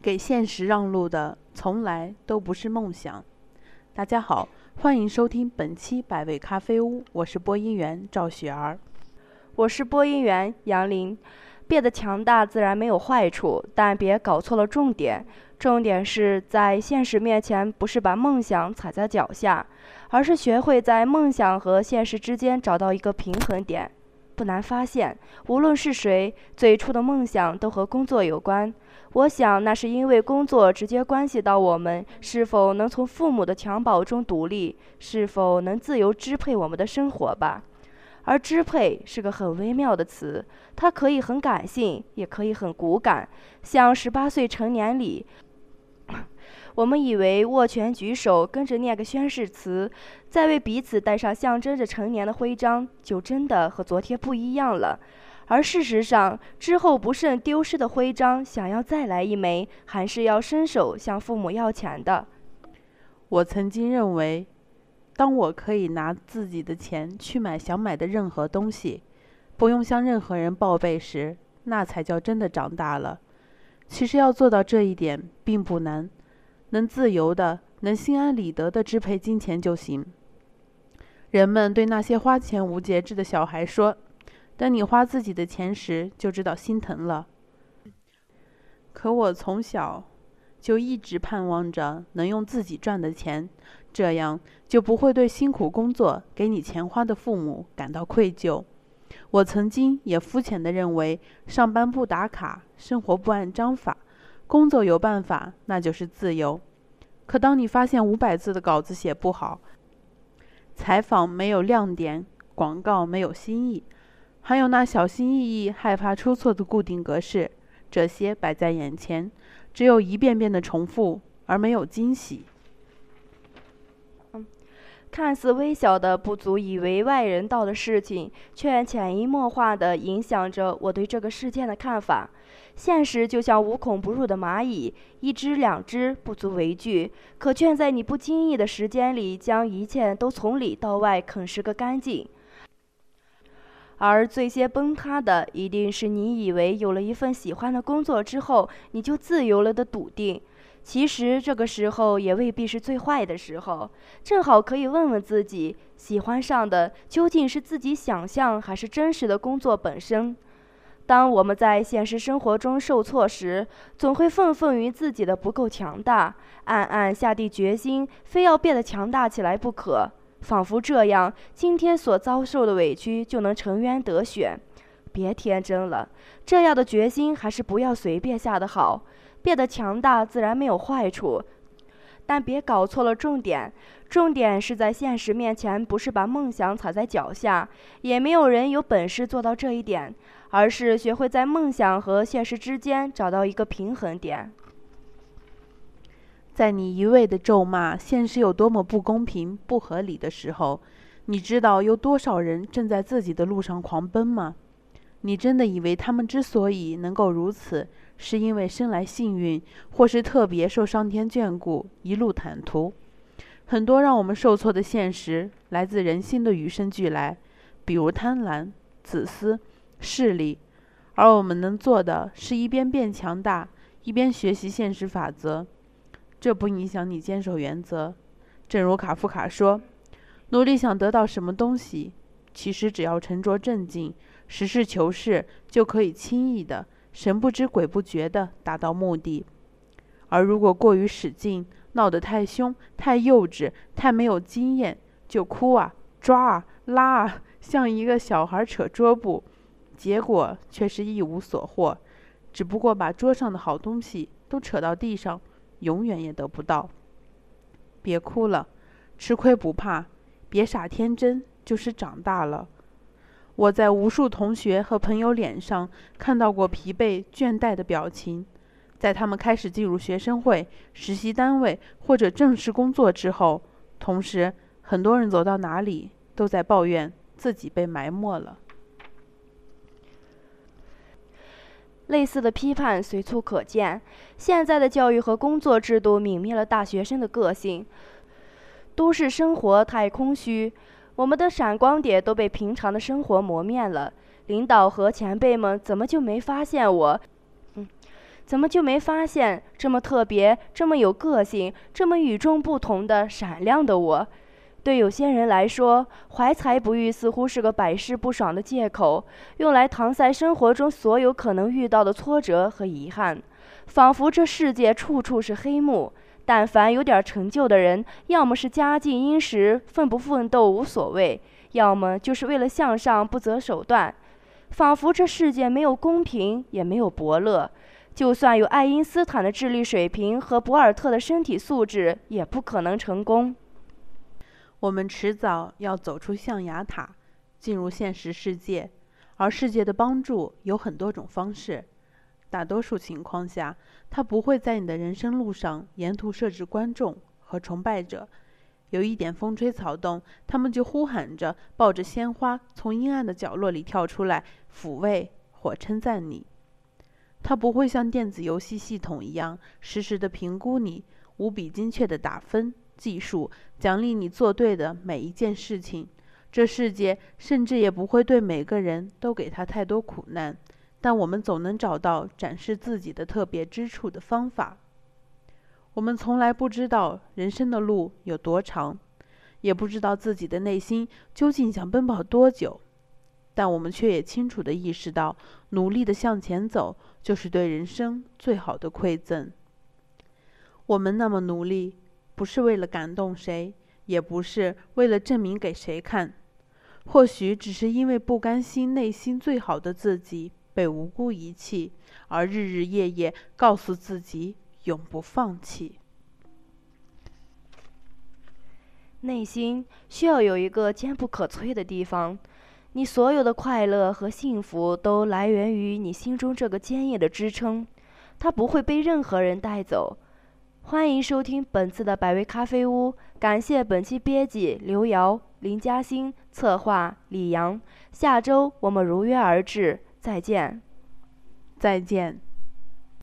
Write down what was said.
给现实让路的从来都不是梦想。大家好，欢迎收听本期百味咖啡屋，我是播音员赵雪儿，我是播音员杨林。变得强大自然没有坏处，但别搞错了重点。重点是在现实面前，不是把梦想踩在脚下，而是学会在梦想和现实之间找到一个平衡点。不难发现，无论是谁，最初的梦想都和工作有关。我想，那是因为工作直接关系到我们是否能从父母的襁褓中独立，是否能自由支配我们的生活吧。而支配是个很微妙的词，它可以很感性，也可以很骨感。像十八岁成年礼。我们以为握拳举手，跟着念个宣誓词，再为彼此戴上象征着成年的徽章，就真的和昨天不一样了。而事实上，之后不慎丢失的徽章，想要再来一枚，还是要伸手向父母要钱的。我曾经认为，当我可以拿自己的钱去买想买的任何东西，不用向任何人报备时，那才叫真的长大了。其实要做到这一点并不难。能自由的、能心安理得的支配金钱就行。人们对那些花钱无节制的小孩说：“等你花自己的钱时，就知道心疼了。”可我从小就一直盼望着能用自己赚的钱，这样就不会对辛苦工作给你钱花的父母感到愧疚。我曾经也肤浅地认为，上班不打卡，生活不按章法。工作有办法，那就是自由。可当你发现五百字的稿子写不好，采访没有亮点，广告没有新意，还有那小心翼翼、害怕出错的固定格式，这些摆在眼前，只有一遍遍的重复，而没有惊喜。看似微小的、不足以为外人道的事情，却潜移默化地影响着我对这个事件的看法。现实就像无孔不入的蚂蚁，一只两只不足为惧，可却在你不经意的时间里，将一切都从里到外啃食个干净。而最先崩塌的，一定是你以为有了一份喜欢的工作之后，你就自由了的笃定。其实这个时候也未必是最坏的时候，正好可以问问自己：喜欢上的究竟是自己想象，还是真实的工作本身？当我们在现实生活中受挫时，总会愤愤于自己的不够强大，暗暗下定决心，非要变得强大起来不可，仿佛这样，今天所遭受的委屈就能沉冤得雪。别天真了，这样的决心还是不要随便下的好。变得强大自然没有坏处，但别搞错了重点。重点是在现实面前，不是把梦想踩在脚下，也没有人有本事做到这一点，而是学会在梦想和现实之间找到一个平衡点。在你一味的咒骂现实有多么不公平、不合理的时候，你知道有多少人正在自己的路上狂奔吗？你真的以为他们之所以能够如此？是因为生来幸运，或是特别受上天眷顾，一路坦途。很多让我们受挫的现实，来自人心的与生俱来，比如贪婪、自私、势力。而我们能做的，是一边变强大，一边学习现实法则。这不影响你坚守原则。正如卡夫卡说：“努力想得到什么东西，其实只要沉着镇静，实事求是，就可以轻易的。”神不知鬼不觉地达到目的，而如果过于使劲，闹得太凶、太幼稚、太没有经验，就哭啊、抓啊、拉啊，像一个小孩扯桌布，结果却是一无所获，只不过把桌上的好东西都扯到地上，永远也得不到。别哭了，吃亏不怕，别傻天真，就是长大了。我在无数同学和朋友脸上看到过疲惫、倦怠的表情，在他们开始进入学生会、实习单位或者正式工作之后，同时，很多人走到哪里都在抱怨自己被埋没了。类似的批判随处可见。现在的教育和工作制度泯灭了大学生的个性，都市生活太空虚。我们的闪光点都被平常的生活磨灭了。领导和前辈们怎么就没发现我？怎么就没发现这么特别、这么有个性、这么与众不同的闪亮的我？对有些人来说，怀才不遇似乎是个百试不爽的借口，用来搪塞生活中所有可能遇到的挫折和遗憾，仿佛这世界处处是黑幕。但凡有点成就的人，要么是家境殷实，奋不奋斗无所谓；要么就是为了向上不择手段。仿佛这世界没有公平，也没有伯乐。就算有爱因斯坦的智力水平和博尔特的身体素质，也不可能成功。我们迟早要走出象牙塔，进入现实世界，而世界的帮助有很多种方式。大多数情况下，他不会在你的人生路上沿途设置观众和崇拜者。有一点风吹草动，他们就呼喊着，抱着鲜花，从阴暗的角落里跳出来，抚慰或称赞你。他不会像电子游戏系统一样，实时的评估你，无比精确的打分计数，奖励你做对的每一件事情。这世界甚至也不会对每个人都给他太多苦难。但我们总能找到展示自己的特别之处的方法。我们从来不知道人生的路有多长，也不知道自己的内心究竟想奔跑多久，但我们却也清楚地意识到，努力地向前走就是对人生最好的馈赠。我们那么努力，不是为了感动谁，也不是为了证明给谁看，或许只是因为不甘心内心最好的自己。被无辜遗弃，而日日夜夜告诉自己永不放弃。内心需要有一个坚不可摧的地方，你所有的快乐和幸福都来源于你心中这个坚硬的支撑，它不会被任何人带走。欢迎收听本次的百味咖啡屋，感谢本期编辑刘瑶、林嘉欣，策划李阳。下周我们如约而至。再见，再见。